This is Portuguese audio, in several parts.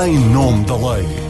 em nome da lei.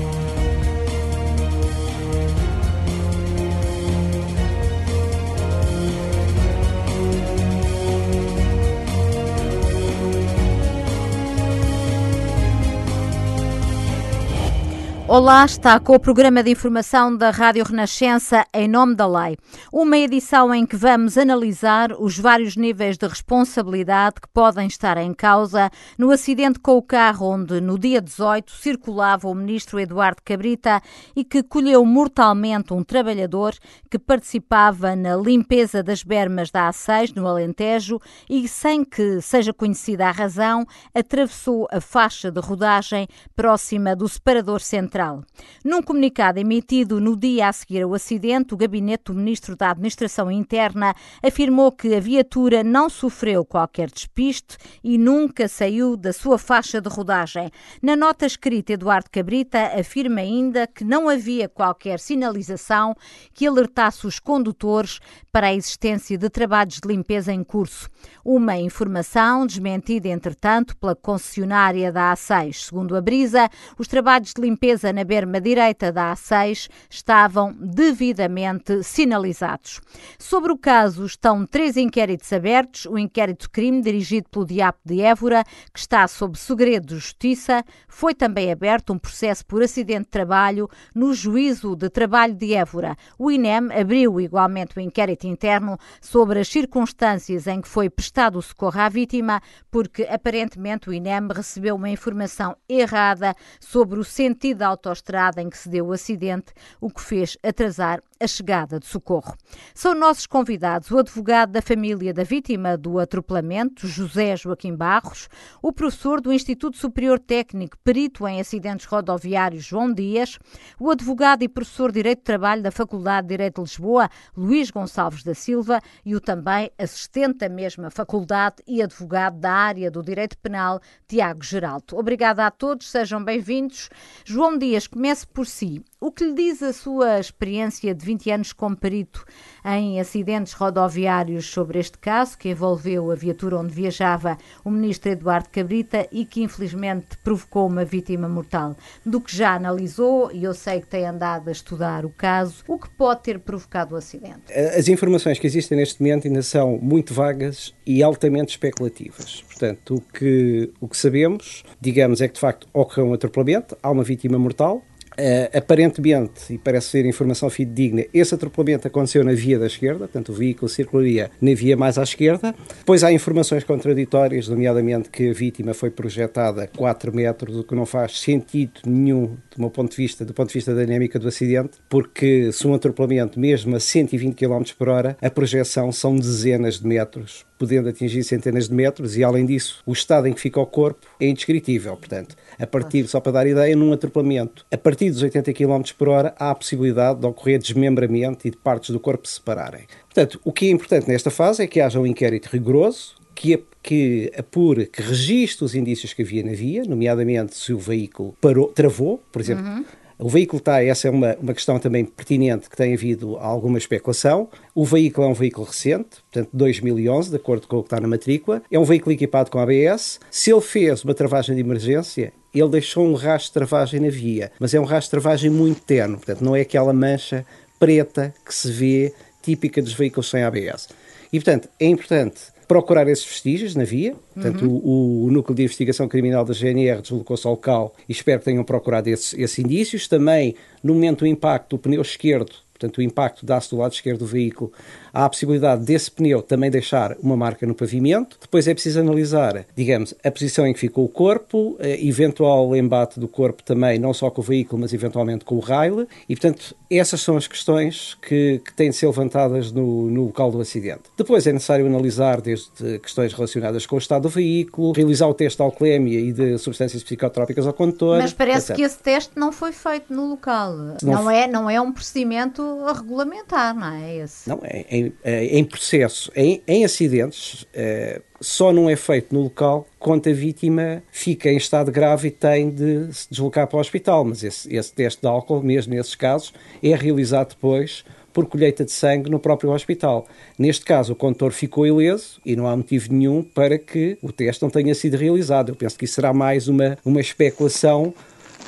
Olá, está com o programa de informação da Rádio Renascença em nome da lei. Uma edição em que vamos analisar os vários níveis de responsabilidade que podem estar em causa no acidente com o carro onde no dia 18 circulava o ministro Eduardo Cabrita e que colheu mortalmente um trabalhador que participava na limpeza das bermas da A6 no Alentejo e sem que seja conhecida a razão atravessou a faixa de rodagem próxima do separador central Central. Num comunicado emitido no dia a seguir ao acidente, o gabinete do Ministro da Administração Interna afirmou que a viatura não sofreu qualquer despiste e nunca saiu da sua faixa de rodagem. Na nota escrita, Eduardo Cabrita afirma ainda que não havia qualquer sinalização que alertasse os condutores para a existência de trabalhos de limpeza em curso. Uma informação desmentida, entretanto, pela concessionária da A6. Segundo a Brisa, os trabalhos de limpeza na berma direita da A6 estavam devidamente sinalizados. Sobre o caso estão três inquéritos abertos: o inquérito crime dirigido pelo Diapo de Évora, que está sob segredo de justiça, foi também aberto um processo por acidente de trabalho no juízo de trabalho de Évora. O INEM abriu igualmente o inquérito interno sobre as circunstâncias em que foi prestado o socorro à vítima, porque aparentemente o INEM recebeu uma informação errada sobre o sentido da autoestrada em que se deu o acidente, o que fez atrasar a chegada de socorro. São nossos convidados o advogado da família da vítima do atropelamento, José Joaquim Barros, o professor do Instituto Superior Técnico, perito em acidentes rodoviários, João Dias, o advogado e professor de Direito de Trabalho da Faculdade de Direito de Lisboa, Luís Gonçalves da Silva, e o também assistente da mesma faculdade e advogado da área do Direito Penal, Tiago Geraldo. Obrigada a todos, sejam bem-vindos. João Dias, comece por si. O que lhe diz a sua experiência de 20 anos como perito em acidentes rodoviários sobre este caso, que envolveu a viatura onde viajava o ministro Eduardo Cabrita e que infelizmente provocou uma vítima mortal? Do que já analisou, e eu sei que tem andado a estudar o caso, o que pode ter provocado o acidente? As informações que existem neste momento ainda são muito vagas e altamente especulativas. Portanto, o que, o que sabemos, digamos, é que de facto ocorreu um atropelamento, há uma vítima mortal, Uh, aparentemente, e parece ser informação fidedigna, esse atropelamento aconteceu na via da esquerda, portanto o veículo circularia na via mais à esquerda. Depois há informações contraditórias, nomeadamente que a vítima foi projetada a 4 metros, o que não faz sentido nenhum do meu ponto de vista, do ponto de vista da dinâmica do acidente, porque se um atropelamento mesmo a 120 km por hora, a projeção são dezenas de metros, podendo atingir centenas de metros, e além disso, o estado em que fica o corpo é indescritível. Portanto, a partir, só para dar ideia, num atropelamento, a partir dos 80 km por hora, há a possibilidade de ocorrer desmembramento e de partes do corpo se separarem. Portanto, o que é importante nesta fase é que haja um inquérito rigoroso, que, que apure, que registre os indícios que havia na via, nomeadamente se o veículo parou, travou, por exemplo. Uhum. O veículo está, essa é uma, uma questão também pertinente que tem havido alguma especulação. O veículo é um veículo recente, portanto 2011, de acordo com o que está na matrícula. É um veículo equipado com ABS. Se ele fez uma travagem de emergência, ele deixou um rastro de travagem na via, mas é um rastro de travagem muito terno, portanto não é aquela mancha preta que se vê típica dos veículos sem ABS. E portanto é importante procurar esses vestígios na via. Portanto, uhum. o, o, Núcleo de Investigação Criminal da GNR deslocou-se ao local e espero que tenham procurado esses, esses indícios. Também, no momento do impacto, o pneu esquerdo, portanto, o impacto dá-se do lado esquerdo do veículo, há a possibilidade desse pneu também deixar uma marca no pavimento. Depois é preciso analisar, digamos, a posição em que ficou o corpo, eh, eventual embate do corpo também, não só com o veículo, mas eventualmente com o rail. E, portanto, essas são as questões que, que têm de ser levantadas no, no local do acidente. Depois é necessário analisar desde questões relacionadas com o estado do veículo, realizar o teste de alcoolemia e de substâncias psicotrópicas ao condutor. Mas parece etc. que esse teste não foi feito no local. Não, não é, não é um procedimento a regulamentar, não é esse? Não, é, é em, processo, em, em acidentes, eh, só não é feito no local quando a vítima fica em estado grave e tem de se deslocar para o hospital. Mas esse, esse teste de álcool, mesmo nesses casos, é realizado depois por colheita de sangue no próprio hospital. Neste caso, o condutor ficou ileso e não há motivo nenhum para que o teste não tenha sido realizado. Eu penso que isso será mais uma, uma especulação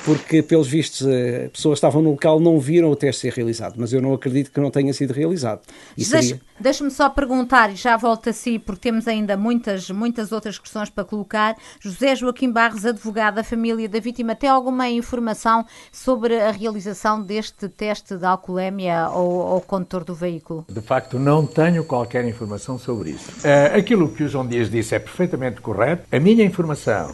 porque, pelos vistos, eh, pessoas que estavam no local não viram o teste ser realizado, mas eu não acredito que não tenha sido realizado. Deixa-me deixa só perguntar, e já volto a si, porque temos ainda muitas, muitas outras questões para colocar. José Joaquim Barros, advogado da família da vítima, tem alguma informação sobre a realização deste teste de alcoolemia ao, ao condutor do veículo? De facto, não tenho qualquer informação sobre isso. Uh, aquilo que o João Dias disse é perfeitamente correto. A minha informação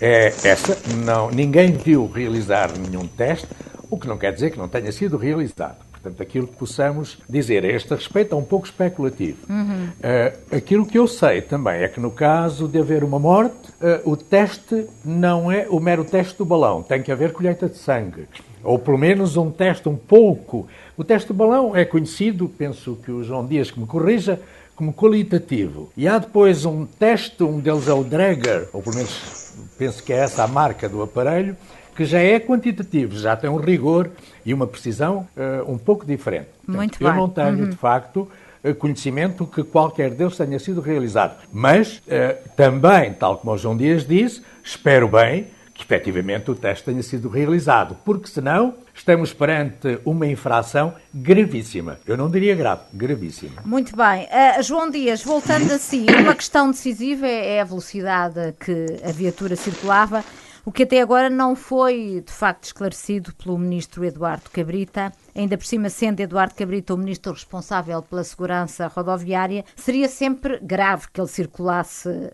é essa. Não, ninguém viu realizar nenhum teste, o que não quer dizer que não tenha sido realizado. Portanto, aquilo que possamos dizer a este respeito é um pouco especulativo. Uhum. Uh, aquilo que eu sei também é que no caso de haver uma morte, uh, o teste não é o mero teste do balão, tem que haver colheita de sangue. Ou pelo menos um teste um pouco. O teste do balão é conhecido, penso que o João Dias que me corrija, como qualitativo. E há depois um teste, um deles é o Drager, ou pelo menos penso que é essa a marca do aparelho, que já é quantitativo, já tem um rigor e uma precisão uh, um pouco diferente. Portanto, Muito eu bem. não tenho, uhum. de facto, eh, conhecimento que qualquer deles tenha sido realizado. Mas uh, também, tal como o João Dias disse, espero bem que efetivamente o teste tenha sido realizado, porque senão estamos perante uma infração gravíssima. Eu não diria grave, gravíssima. Muito bem. Uh, João Dias, voltando a si, uma questão decisiva é a velocidade que a viatura circulava o que até agora não foi de facto esclarecido pelo ministro Eduardo Cabrita ainda por cima sendo Eduardo Cabrita o ministro responsável pela segurança rodoviária, seria sempre grave que ele circulasse uh,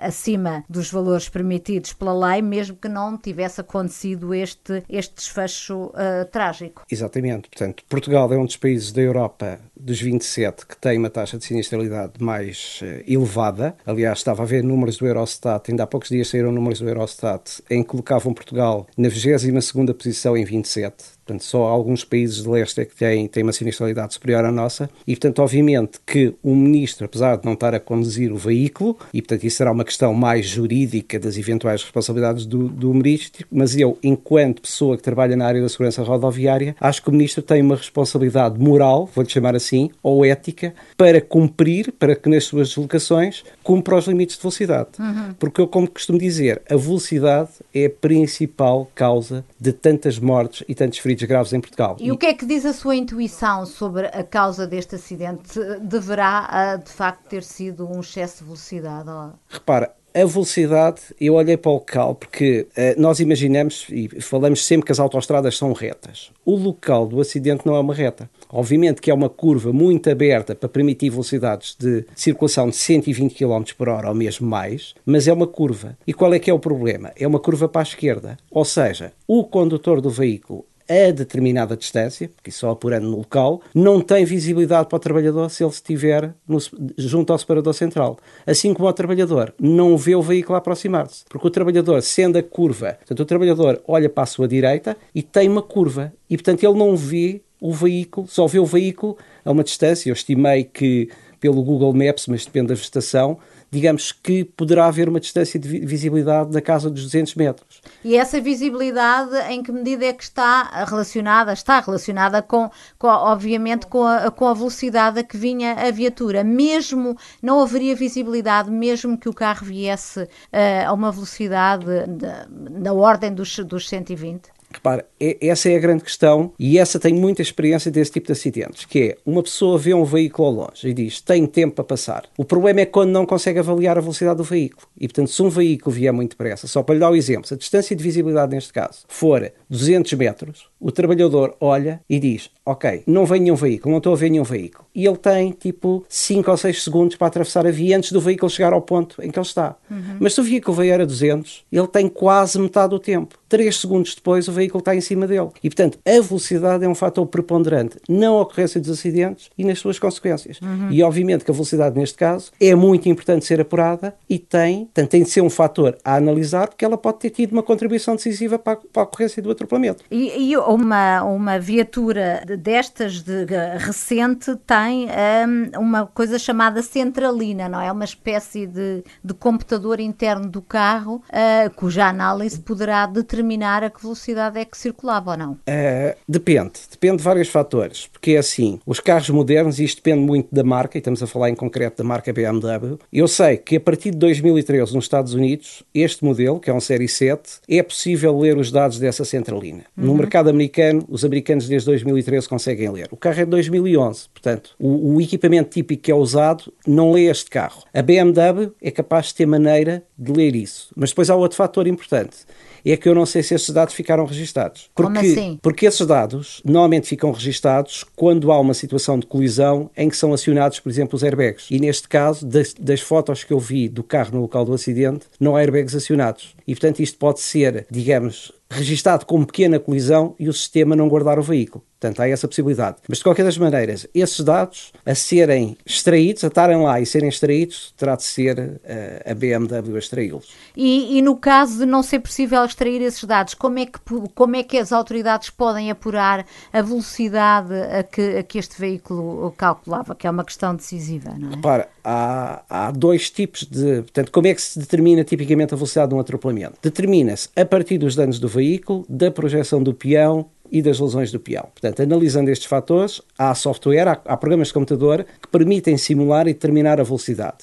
acima dos valores permitidos pela lei, mesmo que não tivesse acontecido este, este desfecho uh, trágico. Exatamente. Portanto, Portugal é um dos países da Europa dos 27 que tem uma taxa de sinistralidade mais uh, elevada. Aliás, estava a ver números do Eurostat, ainda há poucos dias saíram números do Eurostat, em que colocavam Portugal na 22ª posição em 27 Portanto, só alguns países de leste é que têm, têm uma sinistralidade superior à nossa e, portanto, obviamente que o ministro, apesar de não estar a conduzir o veículo, e, portanto, isso será uma questão mais jurídica das eventuais responsabilidades do, do ministro, mas eu, enquanto pessoa que trabalha na área da segurança rodoviária, acho que o ministro tem uma responsabilidade moral, vou-lhe chamar assim, ou ética, para cumprir, para que nas suas deslocações cumpra os limites de velocidade. Uhum. Porque eu, como costumo dizer, a velocidade é a principal causa de tantas mortes e tantos feridos feridos graves em Portugal. E, e, o que é que diz a sua intuição sobre a causa deste acidente? Deverá, ah, de facto, ter sido um excesso de velocidade? Repara, a velocidade, eu olhei para o local porque uh, nós imaginamos e falamos sempre que as autoestradas são retas. O local do acidente não é uma reta. Obviamente que é uma curva muito aberta para permitir velocidades de circulação de 120 km por hora ou mesmo mais, mas é uma curva. E qual é que é o problema? É uma curva para a esquerda. Ou seja, o condutor do veículo a determinada distância, porque só apurando no local, não tem visibilidade para o trabalhador se ele estiver no, junto ao separador central. Assim como o trabalhador não vê o veículo aproximar-se, porque o trabalhador, sendo a curva, portanto, o trabalhador olha para a sua direita e tem uma curva, e portanto ele não vê o veículo, só vê o veículo a uma distância. Eu estimei que pelo Google Maps, mas depende da vegetação, digamos que poderá haver uma distância de visibilidade da casa dos 200 metros. E essa visibilidade, em que medida é que está relacionada? Está relacionada com, com obviamente, com a, com a velocidade a que vinha a viatura. Mesmo não haveria visibilidade, mesmo que o carro viesse uh, a uma velocidade de, na ordem dos, dos 120? Repara, é, essa é a grande questão e essa tem muita experiência desse tipo de acidentes, que é uma pessoa vê um veículo ao longe e diz tem tempo para passar. O problema é quando não consegue avaliar a velocidade do veículo. E portanto, se um veículo vier muito depressa, só para lhe dar o exemplo, se a distância de visibilidade neste caso for 200 metros, o trabalhador olha e diz ok, não vem nenhum veículo, não estou a ver nenhum veículo. E ele tem tipo 5 ou 6 segundos para atravessar a via antes do veículo chegar ao ponto em que ele está. Uhum. Mas se o veículo vier a 200, ele tem quase metade do tempo. 3 segundos depois o veículo está em cima dele. E portanto, a velocidade é um fator preponderante na ocorrência dos acidentes e nas suas consequências. Uhum. E obviamente que a velocidade neste caso é muito importante ser apurada e tem, portanto, tem de ser um fator a analisar porque ela pode ter tido uma contribuição decisiva para a, para a ocorrência do atropelamento. E, e uma, uma viatura destas de, recente tem um, uma coisa chamada centralina, não é? Uma espécie de, de computador interno do carro uh, cuja análise poderá determinar a que velocidade é que circulava ou não? Uh, depende, depende de vários fatores, porque é assim, os carros modernos, e isto depende muito da marca, e estamos a falar em concreto da marca BMW, eu sei que a partir de 2013 nos Estados Unidos, este modelo, que é um Série 7, é possível ler os dados dessa centralina. Uhum. No mercado americano, os americanos desde 2013 conseguem ler. O carro é de 2011, portanto, o, o equipamento típico que é usado não lê este carro. A BMW é capaz de ter maneira de ler isso. Mas depois há outro fator importante é que eu não sei se esses dados ficaram registados. Porque, Como assim? Porque esses dados normalmente ficam registados quando há uma situação de colisão em que são acionados, por exemplo, os airbags. E neste caso, das, das fotos que eu vi do carro no local do acidente, não há airbags acionados. E, portanto, isto pode ser, digamos, registado como pequena colisão e o sistema não guardar o veículo. Portanto, há essa possibilidade. Mas, de qualquer das maneiras, esses dados a serem extraídos, a estarem lá e serem extraídos, terá de ser uh, a BMW a extraí-los. E, e, no caso de não ser possível extrair esses dados, como é que, como é que as autoridades podem apurar a velocidade a que, a que este veículo calculava, que é uma questão decisiva, não é? Repara, há, há dois tipos de... Portanto, como é que se determina tipicamente a velocidade de um atropelamento? Determina-se a partir dos danos do veículo, da projeção do peão e das lesões do peão. Portanto, analisando estes fatores, há software, há, há programas de computador que permitem simular e determinar a velocidade.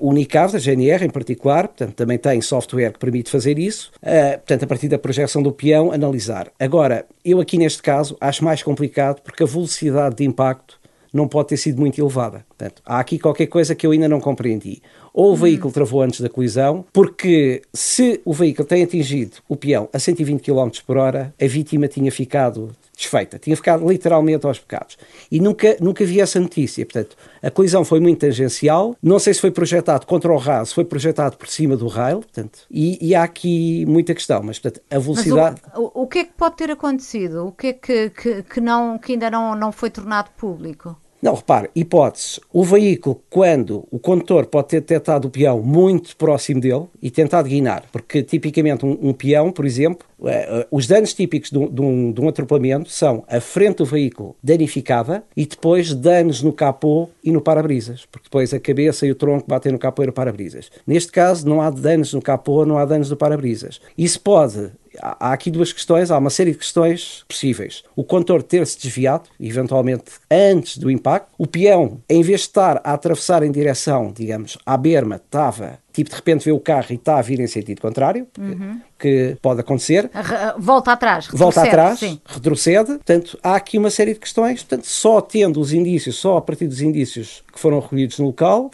O NICAV, a GNR em particular, portanto, também tem software que permite fazer isso, uh, portanto, a partir da projeção do peão, analisar. Agora, eu aqui neste caso acho mais complicado porque a velocidade de impacto não pode ter sido muito elevada. Portanto, há aqui qualquer coisa que eu ainda não compreendi. Ou o veículo travou antes da colisão, porque se o veículo tem atingido o peão a 120 km por hora, a vítima tinha ficado desfeita, tinha ficado literalmente aos pecados. E nunca, nunca vi essa notícia. Portanto, a colisão foi muito tangencial. Não sei se foi projetado contra o raso, se foi projetado por cima do rail. Portanto, e, e há aqui muita questão. Mas, portanto, a velocidade. O, o, que é que pode ter acontecido? O que é que, que, que, não, que ainda não, não foi tornado público? Não, repare, hipótese. O veículo, quando o condutor pode ter detectado o peão muito próximo dele e tentado guinar, porque tipicamente um, um peão, por exemplo, uh, os danos típicos de, um, de um, atropelamento são a frente do veículo danificada e depois danos no capô e no para-brisas, porque depois a cabeça e o tronco batem no capô e no para-brisas. Neste caso, não há danos no capô, não há danos no para-brisas. Isso pode há aqui duas questões, há uma série de questões possíveis. O condutor ter-se desviado, eventualmente antes do impacto. O peão, em vez de estar a atravessar em direção, digamos, à berma, estava tipo de repente vê o carro e está a vir em sentido contrário, uhum. que, pode acontecer. Volta atrás, volta atrás, sim. retrocede. Portanto, há aqui uma série de questões. Portanto, só tendo os indícios, só a partir dos indícios que foram recolhidos no local,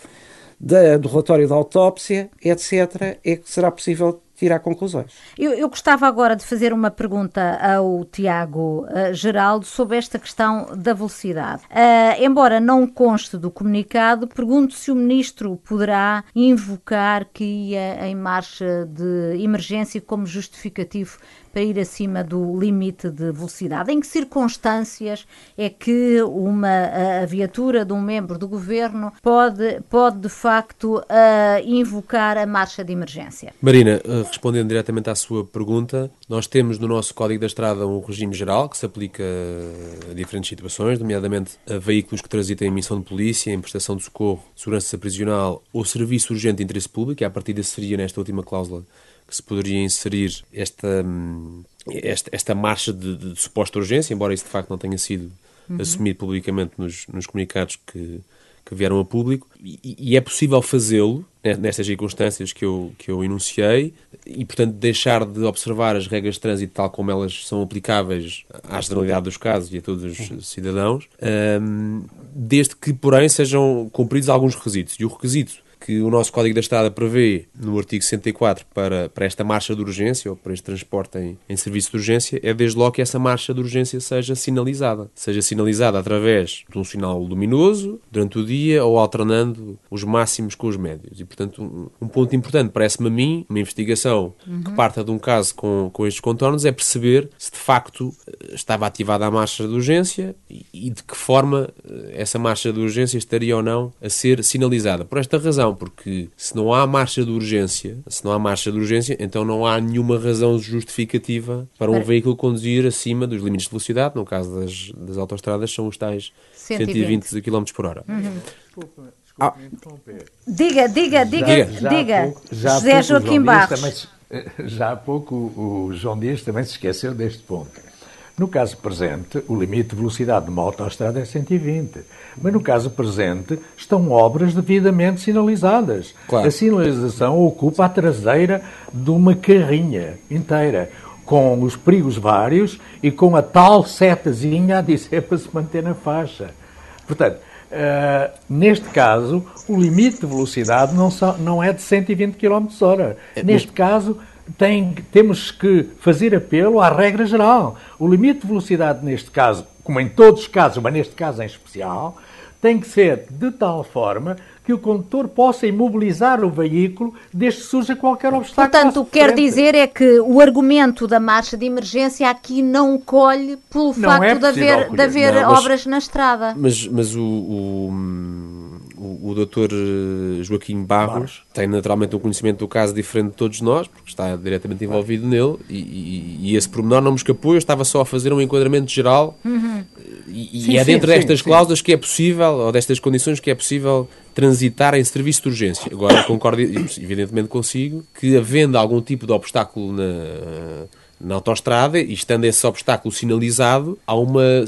da, do relatório da autópsia, etc., é que será possível tirar conclusões. Eu, eu, gostava agora de fazer uma pergunta ao Tiago uh, Geraldo sobre esta questão da velocidade. Uh, embora não conste do comunicado, pergunto se o Ministro poderá invocar que ia em marcha de emergência como justificativo para ir acima do limite de velocidade? Em que circunstâncias é que uma a viatura de um membro do governo pode, pode de facto uh, invocar a marcha de emergência? Marina, uh, respondendo diretamente à sua pergunta, nós temos no nosso Código da Estrada um regime geral que se aplica a diferentes situações, nomeadamente a veículos que transitem em missão de polícia, em prestação de socorro, segurança prisional ou serviço urgente de interesse público, e a partir disso seria nesta última cláusula que se poderia inserir esta, hum, esta, esta marcha de, de, de, suposta urgência, embora isso de facto não tenha sido uhum. assumido publicamente nos, nos comunicados que, que vieram a público, e, e é possível fazê-lo né, nestas circunstâncias que eu, que eu enunciei e, portanto, deixar de observar as regras de trânsito tal como elas são aplicáveis à generalidade dos casos e a todos os cidadãos, um, desde que, porém, sejam cumpridos alguns requisitos. E o requisito que o nosso Código da Estrada prevê no artigo 64 para, para esta marcha de urgência ou para este transporte em, em serviço de urgência é desde logo que essa marcha de urgência seja sinalizada. Seja sinalizada através de um sinal luminoso durante o dia ou alternando os máximos com os médios. E, portanto, um, um ponto importante parece-me a mim, uma investigação uhum. que parta de um caso com, com estes contornos, é perceber se de facto eh, estava ativada a marcha de urgência e, e de que forma eh, essa marcha de urgência estaria ou não a ser sinalizada. Por esta razão, porque se não há marcha de urgência, se não há marcha de urgência, então não há nenhuma razão justificativa para um veículo conduzir acima dos limites de velocidade, no caso das, das autostradas são os tais 120, 120 km por hora. Uhum. Ah. Diga, diga, diga, já, diga. Já José Joaquim Barros. Mas Já há pouco o João Dias também se esqueceu deste ponto. No caso presente, o limite de velocidade de uma autoestrada é 120. Mas no caso presente, estão obras devidamente sinalizadas. Claro. A sinalização ocupa a traseira de uma carrinha inteira, com os perigos vários e com a tal setazinha a dizer para se manter na faixa. Portanto, uh, neste caso, o limite de velocidade não, só, não é de 120 km h Neste caso, tem, temos que fazer apelo à regra geral. O limite de velocidade, neste caso, como em todos os casos, mas neste caso em especial, tem que ser de tal forma que o condutor possa imobilizar o veículo desde que surja qualquer obstáculo. Portanto, o que quer dizer é que o argumento da marcha de emergência aqui não colhe pelo não facto é de haver, de haver não, mas, obras na estrada. Mas, mas o, o o, o doutor eh, Joaquim Barros tem naturalmente um conhecimento do caso diferente de todos nós, porque está diretamente envolvido nele, e, e, e esse pormenor não me escapou, eu estava só a fazer um enquadramento geral, uhum. e, sim, e, é dentro sim, destas sim, cláusulas que é possível, ou destas condições que é possível transitar em serviço de urgência. Agora, concordo evidentemente consigo que, havendo algum tipo de obstáculo na na autoestrada e estando esse obstáculo sinalizado, há uma,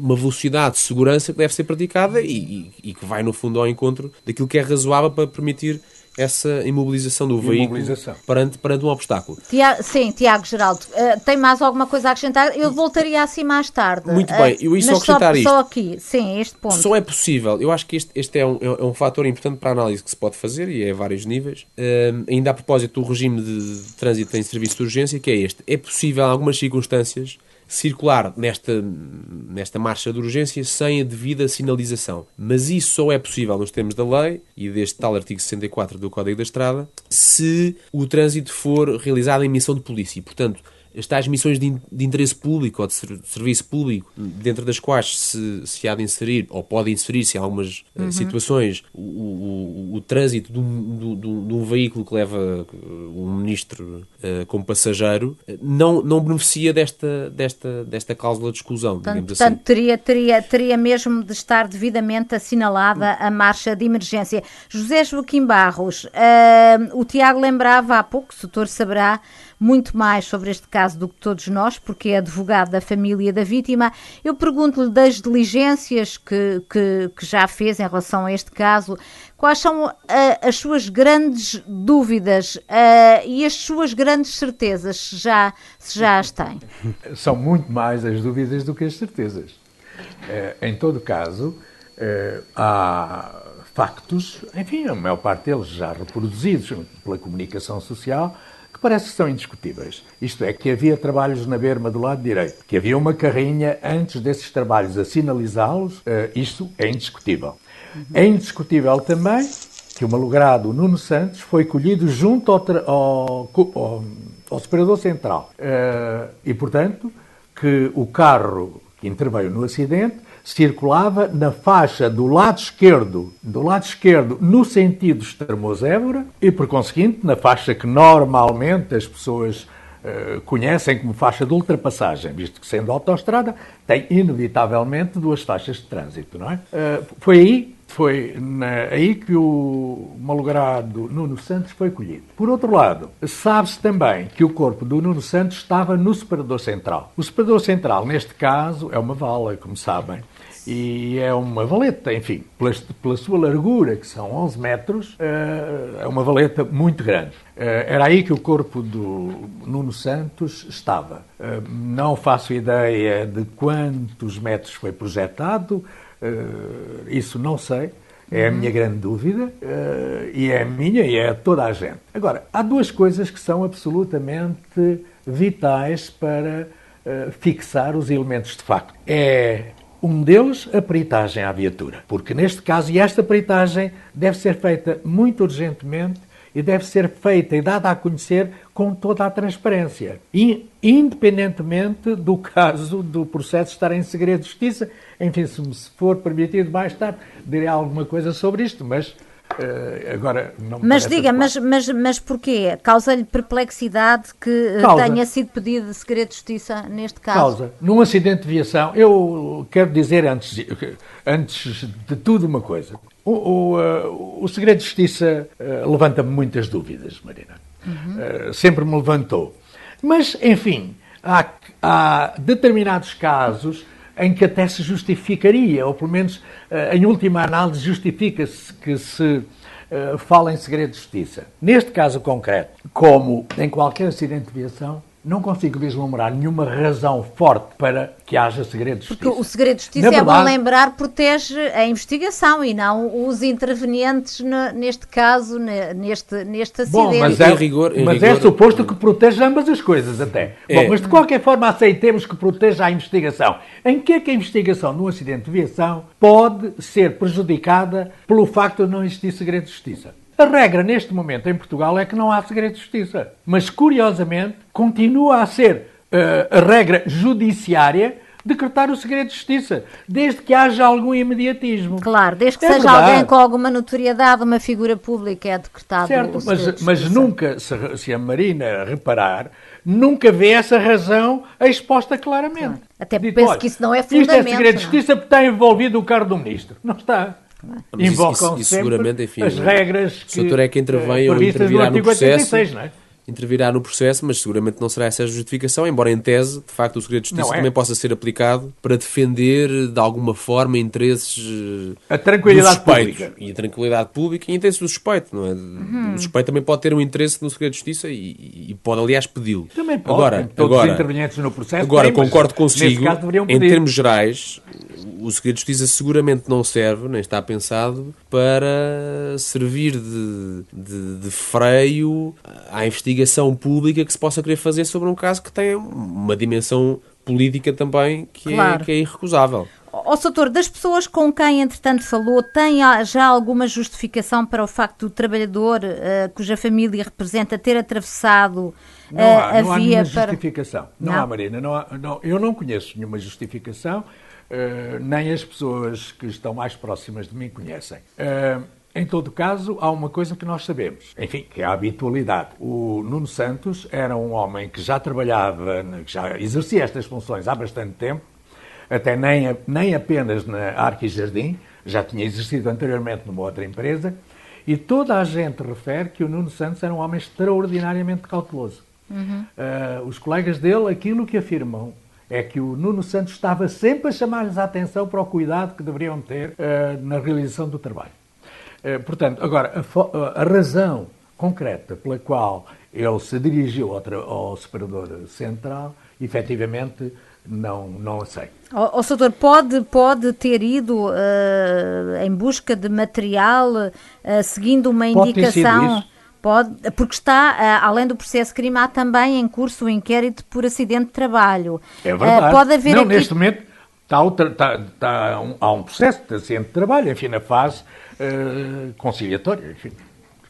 uma velocidade de segurança que deve ser praticada e, e, e que vai, no fundo, ao encontro daquilo que é razoável para permitir essa imobilização do imobilização. veículo perante, perante um obstáculo. Tiago, sim, Tiago Geraldo, uh, tem mais alguma coisa a acrescentar? Eu voltaria assim mais tarde. Muito bem, eu ia só acrescentar só, isto. Só aqui, sim, este ponto. Só é possível, eu acho que este, este é, um, é um fator importante para a análise que se pode fazer e é a vários níveis. Uh, ainda a propósito do regime de, de trânsito em serviço de urgência, que é este. É possível, em algumas circunstâncias, circular nesta, nesta marcha de urgência sem a devida sinalização. Mas isso só é possível nos termos da lei e deste tal artigo 64 do Código da Estrada se o trânsito for realizado em missão de polícia. Portanto, as tais missões de, de interesse público ou de, ser, de, serviço público, dentro das quais se, se há de inserir, ou pode inserir-se em algumas eh, uhum. situações, o, o, o, trânsito de um, de, de um, veículo que leva eh, um ministro uh, como passageiro, não, não beneficia desta, desta, desta cláusula de exclusão. Portanto, portanto assim. teria, teria, teria mesmo de estar devidamente assinalada a marcha de emergência. José Joaquim Barros, uh, o Tiago lembrava há pouco, o doutor saberá, muito mais sobre este caso do que todos nós, porque é advogado da família da vítima. Eu pergunto-lhe das diligências que, que, que, já fez em relação a este caso, quais são uh, as suas grandes dúvidas uh, e as suas grandes certezas, se já, se já as tem? São muito mais as dúvidas do que as certezas. Uh, em todo caso, há factos, enfim, a maior parte deles já reproduzidos pela comunicação social, parece que são indiscutíveis. Isto é, que havia trabalhos na berma do lado direito, que havia uma carrinha antes desses trabalhos a sinalizá-los, uh, isto é indiscutível. Uhum. É indiscutível também que o malogrado Nuno Santos foi colhido junto ao, ao, ao, ao separador central. Uh, e, portanto, que o carro que interveio no acidente circulava na faixa do lado esquerdo, do lado esquerdo no sentido Estremoz-Évora e, por conseguinte, na faixa que normalmente as pessoas uh, conhecem como faixa de ultrapassagem, visto que sendo autoestrada tem inevitavelmente duas faixas de trânsito, não é? Uh, foi aí foi na, aí que o malogrado Nuno Santos foi colhido. Por outro lado, sabe-se também que o corpo do Nuno Santos estava no separador central. O separador central, neste caso, é uma vala, como sabem, e é uma valeta, enfim, pela, pela, sua largura, que são 11 metros, eh, é uma valeta muito grande. Eh, era aí que o corpo do Nuno Santos estava. Eh, não faço ideia de quantos metros foi projetado, isso não sei. É a minha grande dúvida e é a minha e é a toda a gente. Agora, há duas coisas que são absolutamente vitais para fixar os elementos de facto. É um deles, a peritagem à viatura. Porque neste caso, e esta peritagem deve ser feita muito urgentemente e deve ser feita e dada a conhecer com toda a transparência. E, independentemente do caso do processo estar em segredo de justiça, enfim, se me for permitido mais tarde, direi alguma coisa sobre isto, mas Uh, agora não Mas diga, mas, mas, mas porquê? Causa-lhe perplexidade que eh, Causa. tenha sido pedido de segredo de justiça neste caso? Causa. Num acidente de viação, eu quero dizer antes de, antes de tudo uma coisa. O, o, uh, o segredo de justiça uh, levanta-me muitas dúvidas, Marina. Uhum. Uh, sempre me levantou. Mas, enfim, há, há determinados casos em que até se justificaria, ou pelo menos uh, em última análise justifica-se que se uh, fala em segredo de justiça. Neste caso concreto, como em qualquer acidente de viação, não consigo vislumbrar nenhuma razão forte para que haja segredo de justiça. Porque o segredo de justiça, verdade, é bom lembrar, protege a investigação e não os intervenientes neste caso, neste, neste acidente. Bom, mas, é, rigor, mas rigor, é suposto que proteja ambas as coisas até. É. Bom, mas de qualquer forma aceitemos que proteja a investigação. Em que é que a investigação no acidente de viação pode ser prejudicada pelo facto de não existir segredo de justiça? A regra neste momento em Portugal é que não há segredo de justiça. Mas, curiosamente, continua a ser uh, a regra judiciária decretar o segredo de justiça, desde que haja algum imediatismo. Claro, desde que é seja verdade. alguém com alguma notoriedade, uma figura pública, é decretado certo, o segredo mas, de mas nunca, se, se, a Marina reparar, nunca vê essa razão exposta claramente. Claro. Até Dito, penso que isso não é fundamento. Isto é segredo de é? justiça porque está envolvido o cargo do ministro. Não está. Invocam isso, isso, seguramente, enfim, as regras que, o doutor é que intervém ou intervirá no processo. 86, não é? Intervirá no processo, mas seguramente não será essa a justificação, embora em tese, de facto, o segredo de justiça é. também possa ser aplicado para defender de alguma forma interesses a tranquilidade pública e a tranquilidade pública e interesses do suspeito, não é? Uhum. O suspeito também pode ter um interesse no segredo de justiça e, e pode aliás pedi-lo. Também pode. Agora, todos agora, os intervenientes no processo. Agora têm, concordo consigo. Em termos gerais, o segredo de justiça seguramente não serve, nem está pensado para servir de, de, de freio à investigação pública que se possa querer fazer sobre um caso que tem uma dimensão política também que, é, claro. é, que é irrecusável. Ó, Soutor, das pessoas com quem, entretanto, falou, tem já alguma justificação para o facto do trabalhador uh, cuja família representa ter atravessado uh, não há, a não via há para... justificação. Não, não, há, Marina. Não há, não, eu não conheço nenhuma justificação. Eh, nem as pessoas que estão mais próximas de mim conhecem. Uh, em todo caso, há uma coisa que nós sabemos, enfim, que é a habitualidade. O Nuno Santos era um homem que já trabalhava, que já exercia estas funções há bastante tempo, até nem, nem apenas na Arque Jardim, já tinha exercido anteriormente numa outra empresa, e toda a gente refere que o Nuno Santos era um homem extraordinariamente cauteloso. Uhum. Uh, os colegas dele, aquilo que afirmam é que o Nuno Santos estava sempre a chamar-lhes a atenção para o cuidado que deveriam ter uh, na realização do trabalho. Uh, portanto, agora, a, a, razão concreta pela qual ele se dirigiu ao, ao separador central, efetivamente, não, não sei. O, o pode, pode ter ido uh, em busca de material seguindo uma pode indicação Pode, porque está, eh, além do processo crime, há também em curso o inquérito por acidente de trabalho. É verdade. Uh, pode haver Não, aqui... neste momento está, está, está um, há um processo de acidente de trabalho, enfim, na fase uh, conciliatória. Enfim,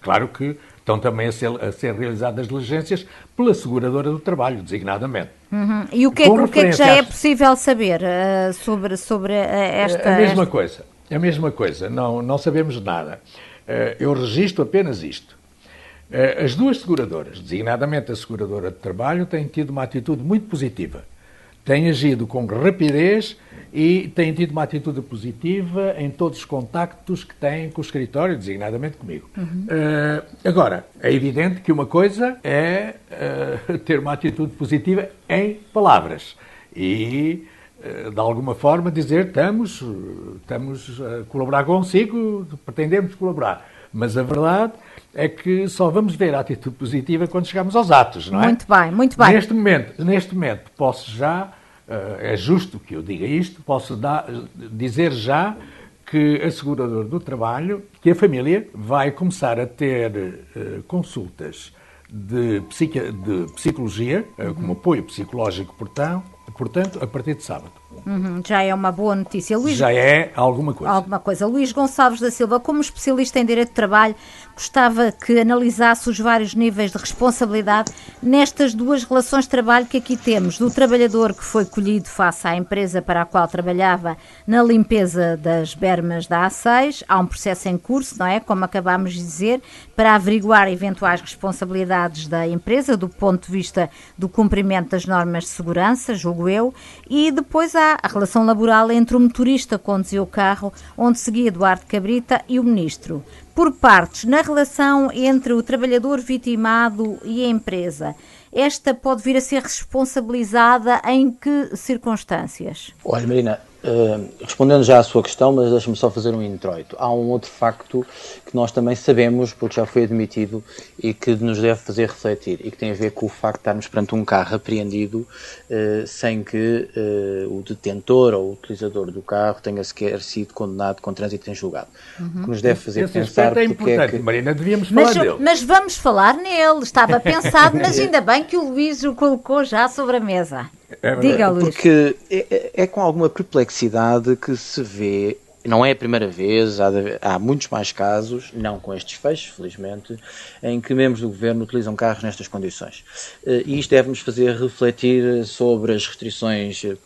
claro que estão também a ser, a ser, realizadas diligências pela seguradora do trabalho, designadamente. Uhum. E o que, é, o que, é que já é possível saber uh, sobre, sobre esta... A mesma esta... coisa, a mesma coisa, não, não sabemos nada. Uh, eu registro apenas isto. Eh, as duas seguradoras, designadamente a seguradora de trabalho, têm tido uma atitude muito positiva. Têm agido com rapidez e têm tido uma atitude positiva em todos os contactos que têm com o escritório, designadamente comigo. Uhum. Uh, agora, é evidente que uma coisa é uh, ter uma atitude positiva em palavras e, uh, de alguma forma, dizer estamos, estamos a colaborar consigo, pretendemos colaborar. Mas a verdade é que só vamos ver a atitude positiva quando chegamos aos atos, não é? Muito bem, muito bem. Neste momento, neste momento posso já, é justo que eu diga isto, posso dar, dizer já que a seguradora do trabalho, que a família vai começar a ter uh, consultas de, de psicologia, uh, como apoio psicológico, portanto, portanto, a partir de sábado. Uhum, já é uma boa notícia. Luís, já é alguma coisa. Alguma coisa. Luís Gonçalves da Silva, como especialista em direito de trabalho, gostava que analisasse os vários níveis de responsabilidade nestas duas relações de trabalho que aqui temos, do trabalhador que foi colhido face à empresa para a qual trabalhava na limpeza das bermas da A6. Há um processo em curso, não é? Como acabámos de dizer, para averiguar eventuais responsabilidades da empresa do ponto de vista do cumprimento das normas de segurança, julgo eu, e depois há está a relação laboral entre o motorista que conduziu o carro onde seguia Eduardo Cabrita e o ministro. Por partes, na relação entre o trabalhador vitimado e a empresa, esta pode vir a ser responsabilizada em que circunstâncias? Olha, Marina, Uh, respondendo já à sua questão, mas deixe-me só fazer um introito. Há um outro facto que nós também sabemos, porque já foi admitido, e que nos deve fazer refletir, e que tem a ver com o facto de estarmos perante um carro apreendido uh, sem que uh, o detentor ou o utilizador do carro tenha sequer sido condenado com trânsito em julgado. Uhum. O que nos deve fazer Esse pensar é porque é que... Marina, devíamos mas, falar dele. Mas vamos falar nele. Estava pensado, mas ainda bem que o Luís o colocou já sobre a mesa. É Diga, Luís. Porque é, é, com alguma perplexidade que se vê não é a primeira vez, há, há, muitos mais casos, não com estes fechos, felizmente, em que membros do governo utilizam carros nestas condições. Eh, e isto deve-nos fazer refletir sobre as restrições, eh,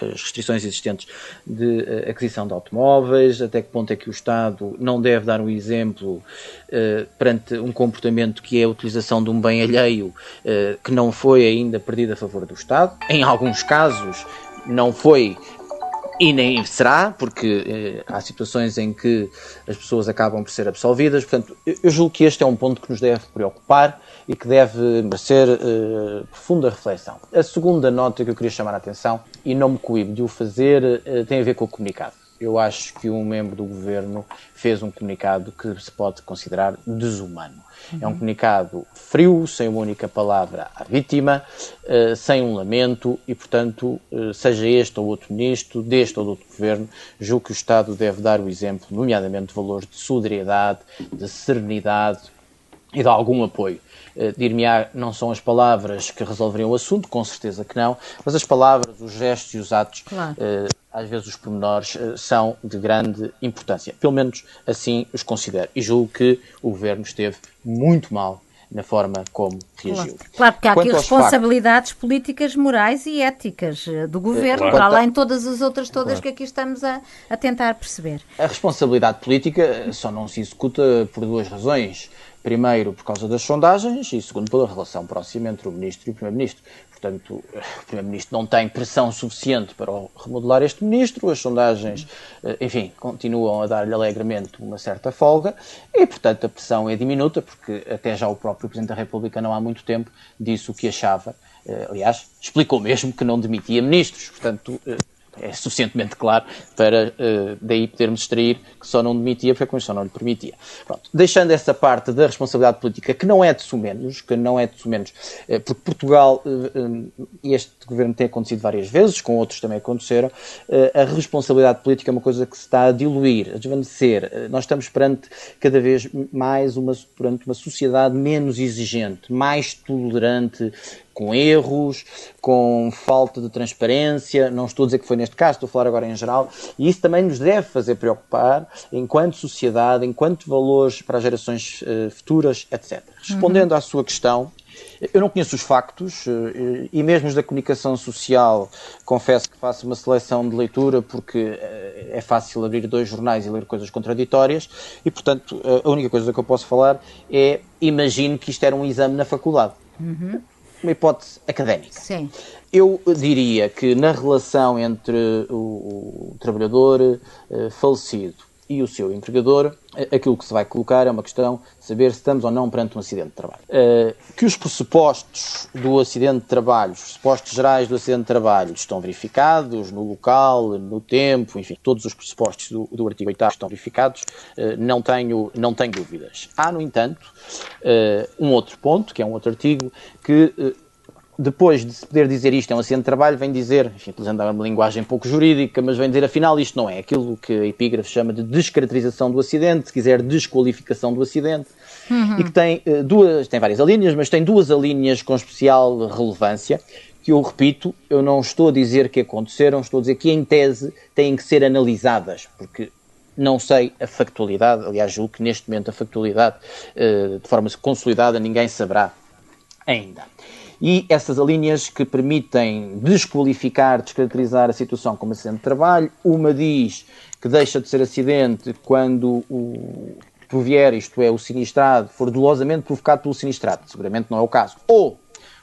as restrições existentes de eh, aquisição de automóveis, até que ponto é que o Estado não deve dar um exemplo perante um comportamento que é a utilização de um bem alheio que não foi ainda perdido a favor do Estado. Em alguns casos, não foi e nem será, porque eh, há situações em que as pessoas acabam por ser absolvidas. Portanto, eu julgo que este é um ponto que nos deve preocupar e que deve merecer eh, profunda reflexão. A segunda nota que eu queria chamar a atenção, e não me coíbo de o fazer, eh, tem a ver com o comunicado. Eu acho que um membro do governo fez um comunicado que se pode considerar desumano. Uhum. É um comunicado frio, sem uma única palavra à vítima, uh, sem um lamento e, portanto, uh, seja este ou outro ministro, deste ou do outro governo, julgo que o Estado deve dar o exemplo, nomeadamente de valores de solidariedade, de serenidade e de algum apoio. Uh, Dir-me-á, não são as palavras que resolveriam o assunto, com certeza que não, mas as palavras, os gestos e os atos claro às vezes os pormenores uh, são de grande importância. Pelo menos assim os considero. E julgo que o Governo esteve muito mal na forma como reagiu. Claro, claro porque há Quanto aqui responsabilidades factos, políticas, morais e éticas eh, do Governo, claro. para além de todas as outras todas claro. que aqui estamos a, a tentar perceber. A responsabilidade política só não se executa por duas razões. Primeiro, por causa das sondagens e, segundo, pela relação próxima entre o Ministro e o Primeiro-Ministro. Portanto, o Primeiro-Ministro não tem pressão suficiente para remodelar este Ministro, as sondagens, eh, enfim, continuam a dar-lhe alegremente uma certa folga e, portanto, a pressão é diminuta, porque até já o próprio Presidente da República não há muito tempo disse o que achava. Eh, aliás, explicou mesmo que não demitia ministros. Portanto, eh, é suficientemente claro para uh, daí podermos extrair que só não demitia porque a Constituição não lhe permitia. Pronto. Deixando essa parte da responsabilidade política, que não é de sumenos, que não é de sumenos, uh, porque Portugal, uh, este governo tem acontecido várias vezes, com outros também aconteceram, a responsabilidade política é uma coisa que se está a diluir, a desvanecer. nós estamos perante cada vez mais uma, perante uma sociedade menos exigente, mais tolerante, com erros, com falta de transparência. Não estou a dizer que foi neste caso, estou a falar agora em geral. E isso também nos deve fazer preocupar enquanto sociedade, enquanto valores para as gerações uh, futuras, etc. Respondendo uhum. à sua questão, eu não conheço os factos eh, e mesmo os da comunicação social confesso que faço uma seleção de leitura porque eh, é fácil abrir dois jornais e ler coisas contraditórias e, portanto, a única coisa que eu posso falar é imagino que isto era um exame na faculdade. Uhum uma hipótese académica. Sim. Eu diria que na relação entre o, o trabalhador falecido e o seu empregador, eh, aquilo que se vai colocar é uma questão de saber se estamos ou não perante um acidente de trabalho. Uh, que os pressupostos do acidente de trabalho, os pressupostos gerais do acidente de trabalho estão verificados no local, no tempo, enfim, todos os pressupostos do, do artigo 8 estão verificados, uh, não, tenho, não tenho dúvidas. Há, no entanto, uh, um outro ponto, que é um outro artigo, que depois de se poder dizer isto é um acidente de trabalho, vem dizer, enfim, utilizando uma linguagem pouco jurídica, mas vem dizer afinal isto não é aquilo que a epígrafe chama de descaracterização do acidente, se quiser desqualificação do acidente, uhum. e que tem uh, duas, tem várias alíneas, mas tem duas alíneas com especial relevância, que eu repito, eu não estou a dizer que aconteceram, estou a dizer que em tese têm que ser analisadas, porque não sei a factualidade, aliás, julgo que neste momento a factualidade, uh, de forma consolidada, ninguém saberá ainda e essas alíneas que permitem desqualificar, descaracterizar a situação como acidente de trabalho. Uma diz que deixa de ser acidente quando o provier, isto é, o sinistrado, for dolosamente provocado pelo sinistrado. Seguramente não é o caso. Ou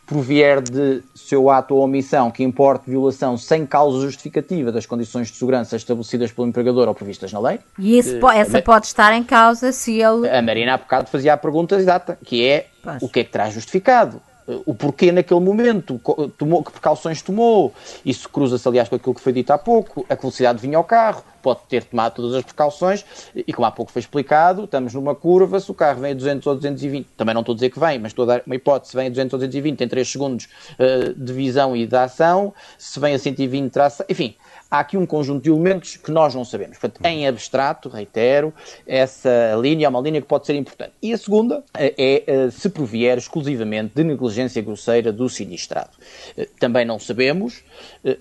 provier de seu ato ou omissão que importe violação sem causa justificativa das condições de segurança estabelecidas pelo empregador ou previstas na lei. E uh, essa pode estar em causa se ele. A Marina há bocado fazia a pergunta exata, que é pois. o que é que traz justificado? O porquê naquele momento, tomou, que precauções tomou. Isso cruza-se, aliás, com aquilo que foi dito há pouco. A velocidade vinha ao carro, pode ter tomado todas as precauções, e como há pouco foi explicado, estamos numa curva, se o carro vem a 200 ou 220, também não estou a dizer que vem, mas estou a dar uma hipótese, se vem a 200 ou 220, tem 3 segundos uh, de visão e de ação, se vem a 120, traça, enfim há aqui um conjunto de elementos que nós não sabemos. Portanto, em abstrato, reitero, essa linha é uma linha que pode ser importante. E a segunda eh, é eh, se provier exclusivamente de negligência grosseira do sinistrado. Eh, também não sabemos.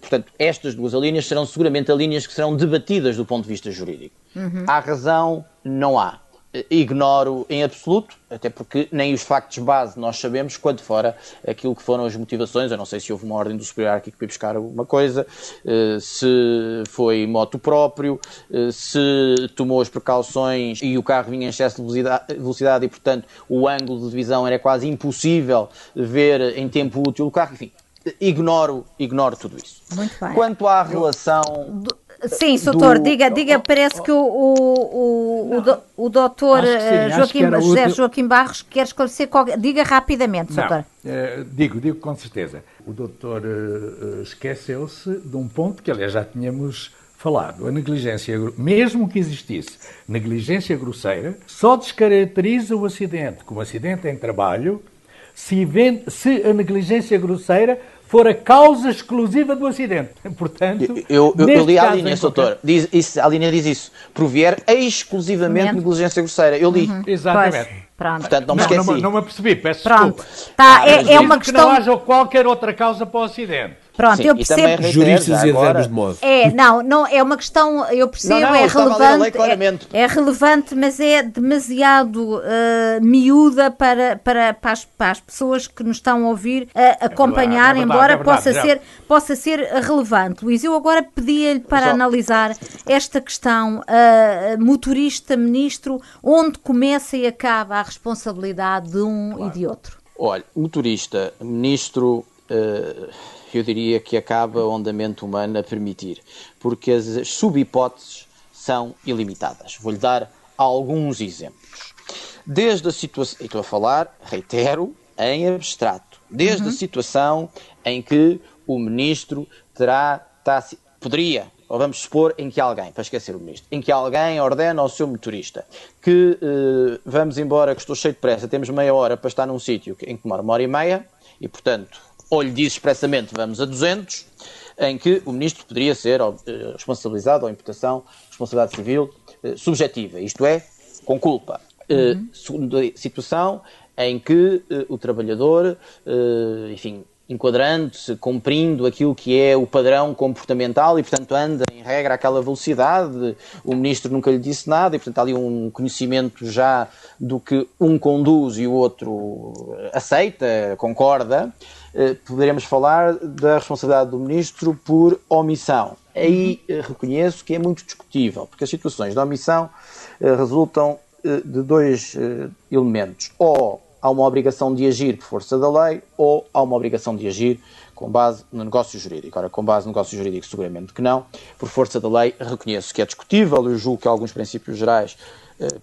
Portanto, estas duas linhas serão seguramente as linhas que serão debatidas do ponto de vista jurídico. Uhum. Há razão? Não há ignoro em absoluto, até porque nem os factos base nós sabemos, quanto fora aquilo que foram as motivações. Eu não sei se houve uma ordem do superior que foi buscar uma coisa, eh, se foi moto próprio, eh, se tomou as precauções e o carro vinha em excesso de velocidade, e, portanto, o ângulo de visão era quase impossível ver em tempo útil o carro. Enfim, ignoro, ignoro tudo isso. Muito bem. Quanto à relação. Sim, doutor, do... diga, diga, parece que o, o, o, o doutor eh, Joaquim, José Joaquim Barros quer esclarecer qualquer... Diga rapidamente, doutor. Uh, digo, digo com certeza. O doutor uh, esqueceu-se de um ponto que, aliás, já tínhamos falado. A negligência, mesmo que existisse negligência grosseira, só descaracteriza o acidente como acidente em trabalho se, se a negligência grosseira for a causa exclusiva do acidente. Portanto, eu, eu, eu li a linha, doutor. Diz, isso, a linha diz isso. Provier exclusivamente negligência grosseira. Eu li. Uhum. Exatamente. Pois. Pronto. Portanto, não me esqueci. Não, não, não me apercebi, peço Pronto. desculpa. Tá, é, é uma que questão... não haja qualquer outra causa para o acidente. Pronto, Sim, eu percebo. Juristas e adverbios de modo. É, não, não, é uma questão, eu percebo, não, não, é relevante. É, é, relevante, mas é demasiado uh, miúda para, para, para, as, para as pessoas que nos estão a ouvir uh, acompanhar, é verdade, é embora verdade, possa, ser, possa ser relevante. Luís, eu agora pedia-lhe para Só. analisar esta questão uh, motorista-ministro, onde começa e acaba a responsabilidade de um claro. e de outro. Olha, motorista, ministro uh, eu diria que acaba onde a mente humana permitir, porque as subhipóteses são ilimitadas. Vou-lhe dar alguns exemplos. Desde a situação, estou a falar, reitero, em abstrato, desde uhum. a situação em que o ministro terá, tá, poderia, ou vamos supor, em que alguém, para esquecer o ministro, em que alguém ordena ao seu motorista que uh, vamos embora, que estou cheio de pressa, temos meia hora para estar num sítio em que demora uma hora e meia, e portanto ou lhe diz expressamente vamos a 200, em que o ministro poderia ser eh, responsabilizado ou imputação, responsabilidade civil eh, subjetiva, isto é, com culpa. Eh, uhum. Segunda situação em que o trabalhador, enfim, enquadrando-se, cumprindo aquilo que é o padrão comportamental e, portanto, anda em regra àquela velocidade. O ministro nunca lhe disse nada e, portanto, há ali um conhecimento já do que um conduz e o outro aceita, concorda. Eh, poderemos falar da responsabilidade do ministro por omissão. Aí eh, reconheço que é muito discutível, porque as situações de omissão eh, resultam de dois elementos. Ou há uma obrigação de agir por força da lei, ou há uma obrigação de agir com base no negócio jurídico. Ora, com base no negócio jurídico, seguramente que não. Por força da lei, reconheço que é discutível. Eu julgo que alguns princípios gerais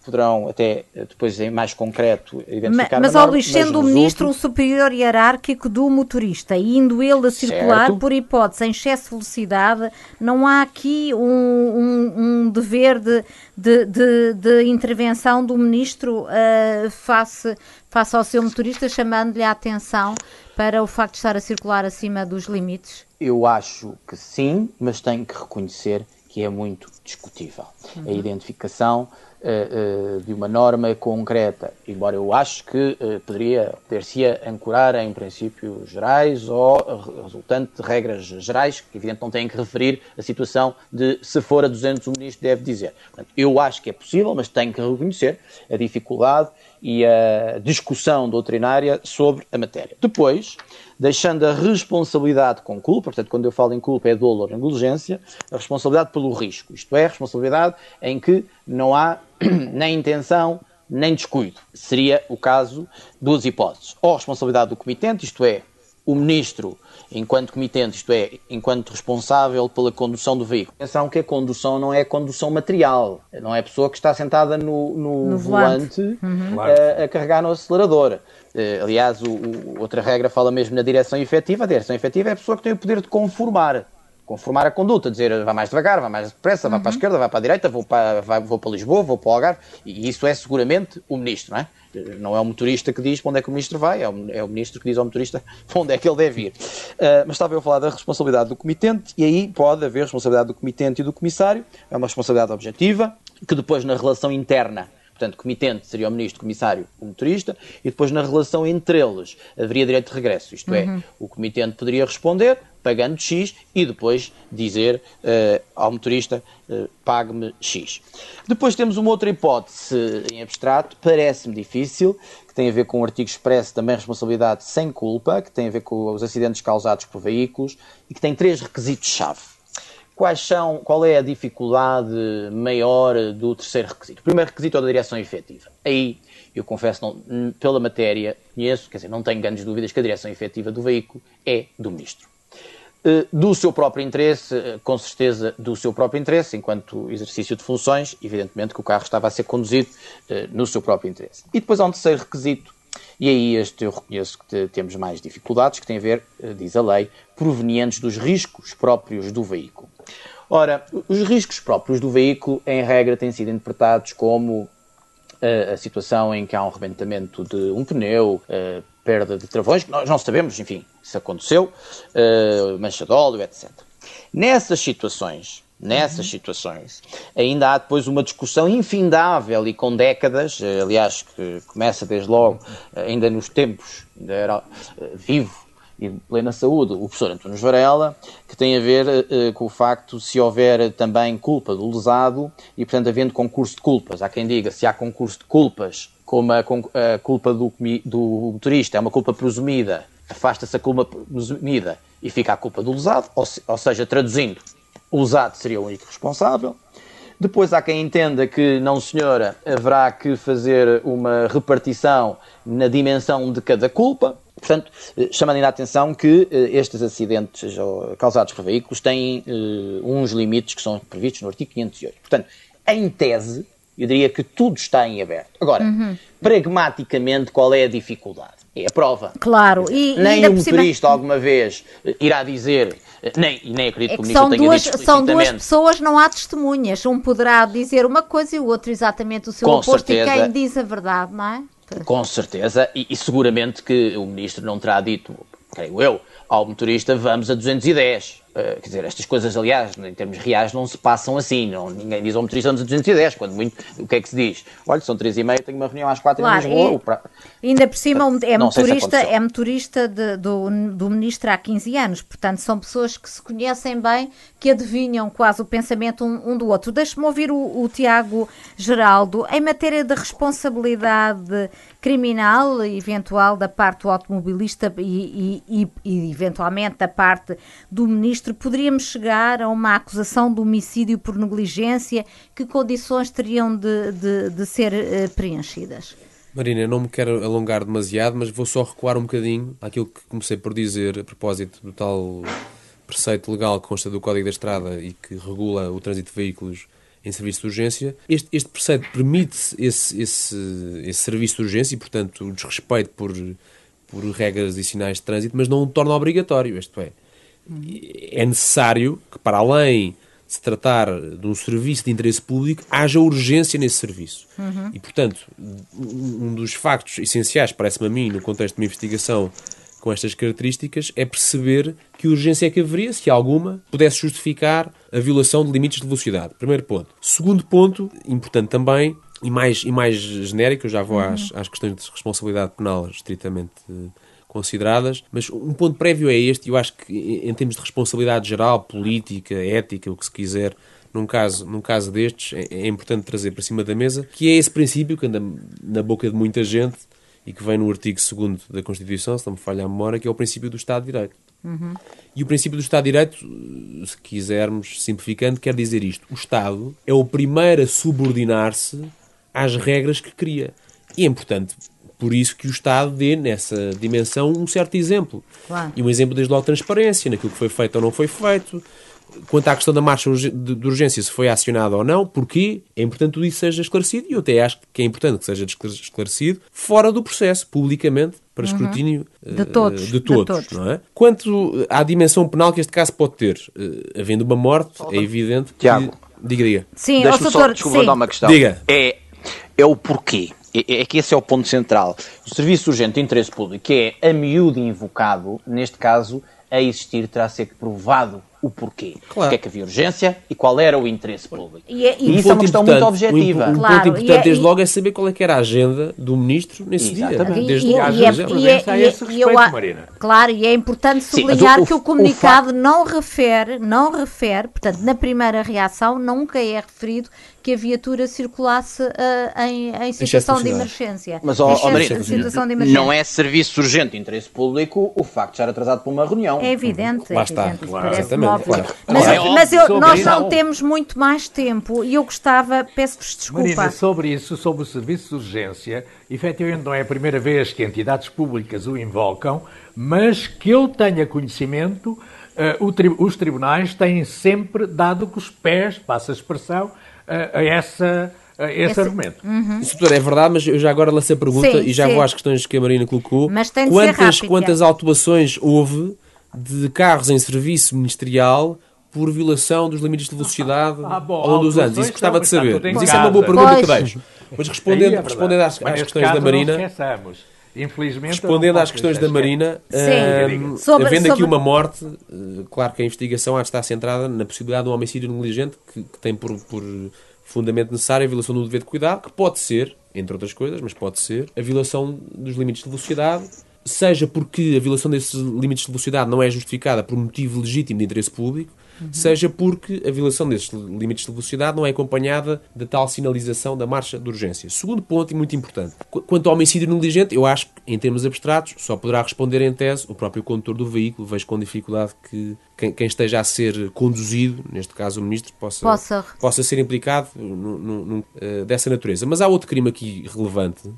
poderão até eh, depois em mais concreto identificar. Mas, ao Luís, sendo o ministro um superior hierárquico do motorista, e indo ele a circular certo. por hipótese em excesso de velocidade, não há aqui um, um, um dever de, de, de, de, intervenção do ministro uh, face, face ao seu motorista, chamando-lhe a atenção para o facto de estar a circular acima dos limites? Eu acho que sim, mas tenho que reconhecer que é muito discutível. Uhum. A identificação de uma norma concreta, embora eu acho que uh, poderia ter-se ancorar em princípios gerais ou resultante de regras gerais, que evidentemente não têm que referir a situação de se for a 200 o ministro deve dizer. Portanto, eu acho que é possível, mas tenho que reconhecer a dificuldade e a discussão doutrinária sobre a matéria. Depois, deixando a responsabilidade com culpa, portanto, quando eu falo em culpa é dolo ou negligência, a responsabilidade pelo risco, isto é, a responsabilidade em que não há nem intenção nem descuido. Seria o caso duas hipóteses. Ou a responsabilidade do comitente, isto é, o ministro, enquanto comitente, isto é, enquanto responsável pela condução do veículo. Atenção que a condução não é condução material, não é a pessoa que está sentada no, no, No volante, volante. Uhum. a, a carregar no acelerador. Eh, aliás, o, o- outra regra fala mesmo na direção efetiva. A direção efetiva é a pessoa que tem o poder de conformar. Conformar a conduta, dizer vai mais devagar, vai mais depressa, vai para a esquerda, vai para a direita, vou para, vai- vou para Lisboa, vou para o Algarve. E isso é seguramente o ministro, não é? Não é o motorista que diz para onde é que o ministro vai, é o, é o ministro que diz ao motorista para onde é que ele deve ir. Ah, mas estava eu a falar da responsabilidade do comitente, e aí pode haver responsabilidade do comitente e do comissário, é uma responsabilidade objetiva, que depois na relação interna Portanto, comitente seria o ministro, comissário, o motorista, e depois na relação entre eles haveria direito de regresso. Isto é, o comitente poderia responder pagando X e depois dizer eh, ao motorista eh, pague-me X. Depois temos uma outra hipótese em abstrato, parece-me difícil, que tem a ver com o artigo expresso também responsabilidade sem culpa, que tem a ver com os acidentes causados por veículos e que tem três requisitos-chave. Quais são, qual é a dificuldade maior do terceiro requisito? O primeiro requisito é da direção efetiva. Aí, eu confesso, não, pela matéria, conheço, quer dizer, não tenho grandes dúvidas que a direção efetiva do veículo é do Ministro. Eh, Do seu próprio interesse, eh, com certeza do seu próprio interesse, enquanto exercício de funções, evidentemente que o carro estava a ser conduzido eh, no seu próprio interesse. E depois há um terceiro requisito, e aí este eu reconheço que te- temos mais dificuldades, que tem a ver, eh, diz a lei, provenientes dos riscos próprios do veículo. Ora, os riscos próprios do veículo, em regra, têm sido interpretados como a, a situação em que há um rebentamento de um pneu, eh, perda de travões, que nós não sabemos, enfim, se aconteceu, eh, mancha de óleo, etc. Nessas situações, nessas situações, ainda há depois uma discussão infindável e com décadas, eh, aliás, que começa desde logo, eh, ainda nos tempos, ainda era eh, vivo e de plena saúde, o professor António Varela, que tem a ver eh, com o facto se houver também culpa do lesado e, portanto, havendo concurso de culpas. Há quem diga se há concurso de culpas, como a, a culpa do, do motorista é uma culpa presumida, afasta-se a culpa presumida e fica a culpa do lesado, ou, se- ou seja, traduzindo, o lesado seria o único responsável. Depois há quem entenda que, não senhora, haverá que fazer uma repartição na dimensão de cada culpa. Portanto, eh, chamando ainda a atenção que eh, estes acidentes oh, causados por veículos têm eh, uns limites que são previstos no artigo 508. Portanto, em tese, eu diria que tudo está em aberto. Agora, pragmaticamente, qual é a dificuldade? É a prova. Claro, e, e Nem ainda um cima- motorista alguma vez eh, irá dizer, eh, nem, e nem acredito É que ministro são tenha duas, são duas pessoas, não há testemunhas. Um poderá dizer uma coisa e o outro exatamente o seu Com oposto. E certeza. quem diz a verdade, não é? Com certeza, e, e seguramente que o ministro não terá dito, creio eu, ao motorista vamos a 210. Uh, quer dizer, estas coisas, aliás, em termos reais, não se passam assim. Não, ninguém diz ao motorista vamos a 210. Quando muito, o que é que se diz? Olha, são 3 e meia, tenho uma reunião às 4 Claro, em Lisboa. e- pra- Ainda por cima é Não sei se motorista, é motorista de- do, do ministro há 15 anos, portanto são pessoas que se conhecem bem, que adivinham quase o pensamento um, um do outro. Deixe-me ouvir o, o Tiago Geraldo. Em matéria de responsabilidade criminal eventual da parte do automobilista e, e- e- e, eventualmente da parte do ministro, poderíamos chegar a uma acusação de homicídio por negligência? Que condições teriam de, de- de ser eh, preenchidas? Marina, não me quero alongar demasiado, mas vou só recuar um bocadinho àquilo que comecei por dizer a propósito do tal preceito legal que consta do Código da Estrada e que regula o trânsito de veículos em serviço de urgência. Este, este preceito permite esse, esse, esse serviço de urgência e, portanto, o desrespeito por, por regras e sinais de trânsito, mas não o torna obrigatório. Isto é, é necessário que, para além de se tratar de um serviço de interesse público, haja urgência nesse serviço. E, portanto, um um dos factos essenciais, parece-me a mim, no contexto de uma investigação com estas características, é perceber que urgência é que haveria, se alguma, pudesse justificar a violação de limites de velocidade. Primeiro ponto. Segundo ponto, importante também, e mais, e mais genérico, eu já vou às, às questões de responsabilidade penal estritamente eh, consideradas, mas um ponto prévio é este, e eu acho que em em termos de responsabilidade geral, política, ética, o que se quiser, num caso, num caso destes, é, é importante trazer para cima da mesa, que é esse princípio que anda na boca de muita gente e que vem no artigo 2 da Constituição, se não me falha a memória, que é o princípio do Estado de Direito. E o princípio do Estado de Direito, se quisermos, simplificando, quer dizer isto. O Estado é o primeiro a subordinar-se às regras que cria. E é importante por isso que o Estado dê, nessa dimensão, um certo exemplo. Claro. E um exemplo, desde logo, transparência, naquilo que foi feito ou não foi feito, Quanto à questão da marcha de urgência, se foi acionada ou não, porquê, é importante que tudo isso seja esclarecido e eu até acho que é importante que seja esclarecido fora do processo, publicamente, para uhum. escrutínio de todos, de todos, de todos. Não é? Quanto à dimensão penal que este caso pode ter, uh, havendo uma morte, é evidente que... Tiago. Diga, diga. Sim, Deixa-me só, doutor, desculpa, dar uma questão. Diga. É, é o porquê. É, é que esse é o ponto central. O serviço urgente de interesse público, que é a miúdo invocado, neste caso, a existir, terá a ser provado o porquê. Claro. Porque é que havia urgência e qual era o interesse público. E, é, e, e isso é uma questão muito objetiva. Um, um claro, ponto importante, é, desde logo, é saber qual é que era a agenda do ministro nesse Exatamente. dia. Desde e, logo. E, e, e, é, e, eu, Marina. Claro, e é importante sublinhar Sim, o, que o comunicado o não refere, não refere, portanto, na primeira reação nunca é referido que a viatura circulasse uh, em, em, situação de emergência. Mas, ó, oh, Marina, não é serviço urgente de interesse público o facto de estar atrasado por uma reunião. É evidente. Lá é está. Evidente, claro, exatamente. Claro. Mas, é mas eu, nós não temos muito mais tempo e eu gostava, peço-vos desculpa. Marina, sobre isso, sobre o serviço de urgência, efetivamente não é a primeira vez que entidades públicas o invocam, mas que eu tenha conhecimento, uh, tri os tribunais têm sempre dado com os pés, passa a expressão, a, essa esse, esse, argumento. Uhum. Isso é verdade, mas eu já agora lancei a pergunta sim, e já sim. vou às questões que a Marina colocou. Mas tem de quantas, ser rápido, quantas autuações houve de carros em serviço ministerial por violação dos limites de velocidade ah, bom, ao longo dos anos? Isso gostava de saber. Mas isso é uma boa pergunta pois. que deixo. Mas respondendo, é respondendo às, às questões da Marina. Infelizmente, Respondendo às questões da Marina, sobre, havendo sobre... aqui uma morte, uh, claro que a investigação há de estar centrada na possibilidade de um homicídio negligente que, que tem por, por fundamento necessário a violação do dever de cuidado, que pode ser, entre outras coisas, mas pode ser, a violação dos limites de velocidade, seja porque a violação desses limites de velocidade não é justificada por motivo legítimo de interesse público, uhum. seja porque a violação desses limites de velocidade não é acompanhada da tal sinalização da marcha de urgência. Segundo ponto, e muito importante, quanto ao homicídio negligente, eu acho que, em termos abstratos, só poderá responder em tese o próprio condutor do veículo. Vejo com dificuldade que quem, quem esteja a ser conduzido, neste caso o ministro, possa, possa, possa ser implicado no, uh, dessa natureza. Mas há outro crime aqui relevante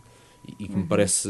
e que me parece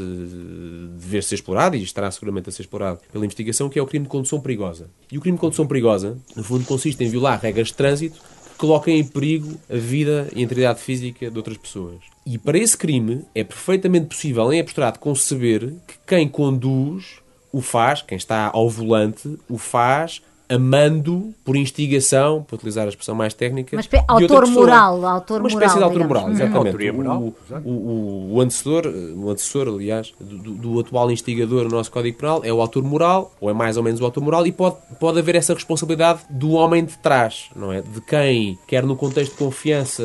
dever ser explorado e estará seguramente a ser explorado pela investigação, que é o crime de condução perigosa. E o crime de condução perigosa, no fundo, consiste em violar regras de trânsito que coloquem em perigo a vida e a integridade física de outras pessoas. E para esse crime é perfeitamente possível, em abstrato, conceber que quem conduz o faz, quem está ao volante, o faz amando por instigação, para utilizar a expressão mais técnica. Espécie, autor moral, autor Uma espécie moral, de autor moral, exatamente. Moral, o, o, o, antecessor, o antecessor, aliás, do, do, atual instigador no nosso Código Penal é o autor moral, ou é mais ou menos o autor moral, e pode, pode haver essa responsabilidade do homem de trás, não é? De quem, quer no contexto de confiança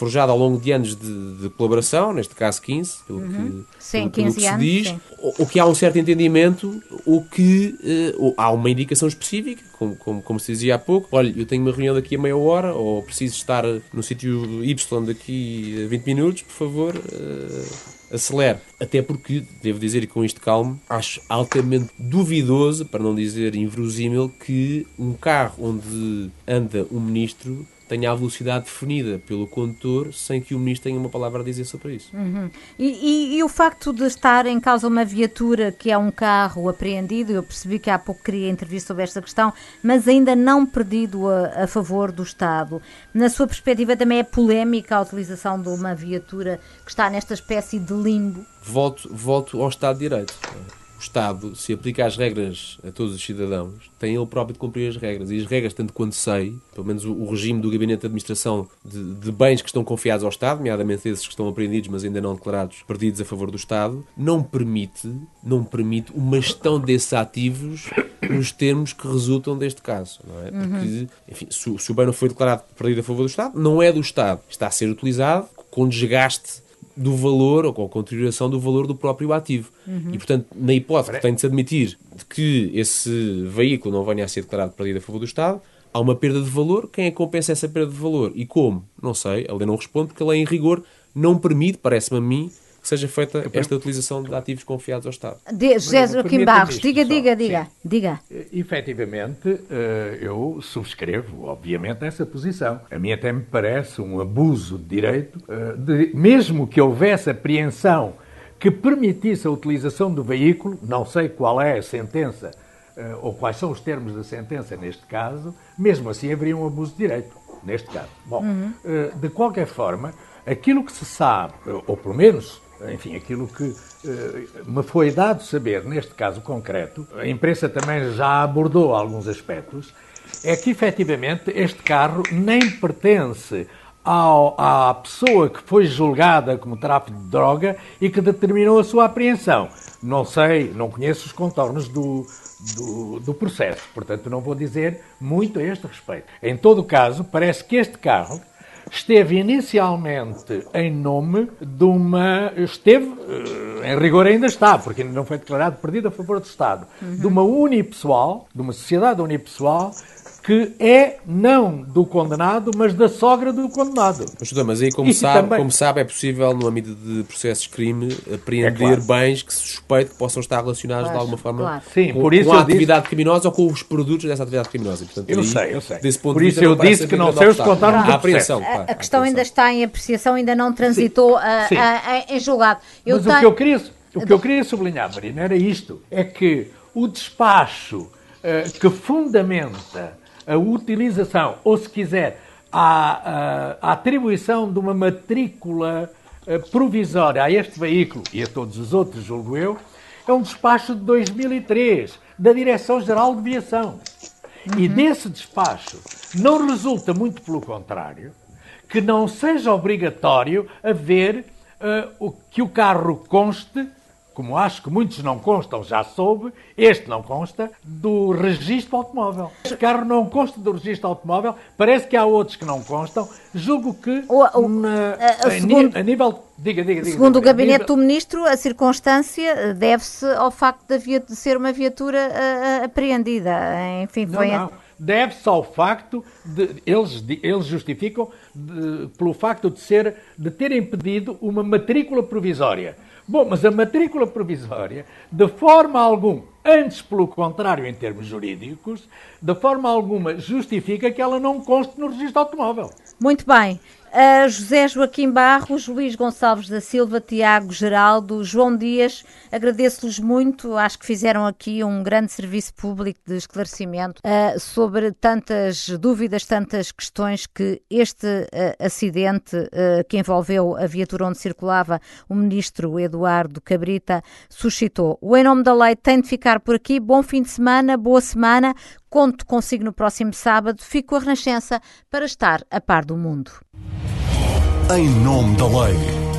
forjado ao longo de anos de, de colaboração, neste caso 15, pelo uhum. que, sim, pelo, 15 que se anos, diz, sim. o, que há um certo entendimento, o que uh, há uma indicação específica, como, como, como, se dizia há pouco, olha, eu tenho uma reunião daqui a meia hora, ou preciso estar no sítio Y daqui a 20 minutos, por favor, uh, acelere. Até porque, devo dizer e com isto calmo, acho altamente duvidoso, para não dizer inverosímil, que um carro onde anda um ministro tenha a velocidade definida pelo condutor sem que o ministro tenha uma palavra a dizer sobre isso. Uhum. E, e, e, o facto de estar em causa uma viatura que é um carro apreendido, eu percebi que há pouco queria intervir sobre esta questão, mas ainda não perdido a, a favor do Estado. Na sua perspectiva também é polémica a utilização de uma viatura que está nesta espécie de limbo? Volto, volto ao Estado de Direito o Estado, se aplica as regras a todos os cidadãos, tem ele próprio de cumprir as regras. E as regras, tanto quanto sei, pelo menos o, o regime do Gabinete de Administração de, de, bens que estão confiados ao Estado, nomeadamente esses que estão apreendidos, mas ainda não declarados, perdidos a favor do Estado, não permite, não permite uma gestão desses ativos nos termos que resultam deste caso. Não é? Porque, uhum. enfim, se, se o bem não foi declarado perdido a favor do Estado, não é do Estado. Está a ser utilizado com desgaste do valor ou com a contribuição do valor do próprio ativo. Uhum. E, portanto, na hipótese que tem de se admitir de que esse veículo não venha a ser declarado perdido a favor do Estado, há uma perda de valor. Quem é que compensa essa perda de valor? E como? Não sei. A lei não responde porque a lei, em rigor, não permite, parece-me a mim, que seja feita esta utilização de ativos confiados ao Estado. De, José Joaquim Barros, diga, diga, diga, diga. Efetivamente, eh, eu subscrevo, obviamente, essa posição. A mim até me parece um abuso de direito, eh, de, mesmo que houvesse apreensão que permitisse a utilização do veículo, não sei qual é a sentença uh, ou quais são os termos da sentença neste caso, mesmo assim haveria um abuso de direito, neste caso. Bom, uhum. uh, de qualquer forma, aquilo que se sabe, ou pelo menos, enfim, aquilo que uh, me foi dado saber neste caso concreto, a imprensa também já abordou alguns aspectos, é que efetivamente este carro nem pertence ao, à pessoa que foi julgada como tráfico de droga e que determinou a sua apreensão. Não sei, não conheço os contornos do, do, do, processo, portanto não vou dizer muito a este respeito. Em todo caso, parece que este carro esteve inicialmente em nome de uma. Esteve, eh, em rigor ainda está, porque ainda não foi declarado perdido a favor do Estado, uhum. de uma unipessoal, de uma sociedade unipessoal que é não do condenado, mas da sogra do condenado. Mas, mas aí, como sabe, também... como sabe, é possível, no âmbito de processos de crime, apreender é claro. bens que se suspeita que possam estar relacionados claro, de alguma forma claro. Sim, com, por isso com a atividade disse... criminosa ou com os produtos dessa atividade criminosa. Portanto, eu aí, sei, eu sei. por isso eu disse que não sei os contornos da apreensão. A, a questão ainda está em apreciação, ainda não transitou a, a, a, em julgado. Eu mas tenho... o, que eu queria, o que eu queria sublinhar, Marina, era isto. É que o despacho uh, que fundamenta a utilização, ou se quiser, a, a, a atribuição de uma matrícula eh, provisória a este veículo e a todos os outros, julgo eu, é um despacho de 2003 da Direção-Geral de Viação. Uhum. E desse despacho não resulta, muito pelo contrário, que não seja obrigatório haver uh, o, que o carro conste como acho que muitos não constam, já soube, este não consta, do registro automóvel. Este carro não consta do registro automóvel, parece que há outros que não constam. Julgo que o, o, na, a, a, segundo, a, nível. Diga, diga, diga. Segundo diga, o gabinete nível, do ministro, a circunstância deve-se ao facto de, via, de, ser uma viatura uh, apreendida. Enfim, foi. Não, não. Deve-se ao facto de. Eles, de, eles justificam de, pelo facto de, ser, de terem pedido uma matrícula provisória. Bom, mas a matrícula provisória, de forma alguma, antes pelo contrário em termos jurídicos, de forma alguma justifica que ela não conste no registro automóvel. Muito bem. Uh, José Joaquim Barros, Luís Gonçalves da Silva, Tiago Geraldo, João Dias, agradeço-lhes muito. Acho que fizeram aqui um grande serviço público de esclarecimento uh, sobre tantas dúvidas, tantas questões que este uh, acidente que envolveu a viatura onde circulava o ministro Eduardo Cabrita suscitou. O Em Nome da Lei tem de ficar por aqui. Bom fim de semana, boa semana. Conto consigo no próximo sábado. Fico a Renascença para estar a par do mundo. Em nome da lei.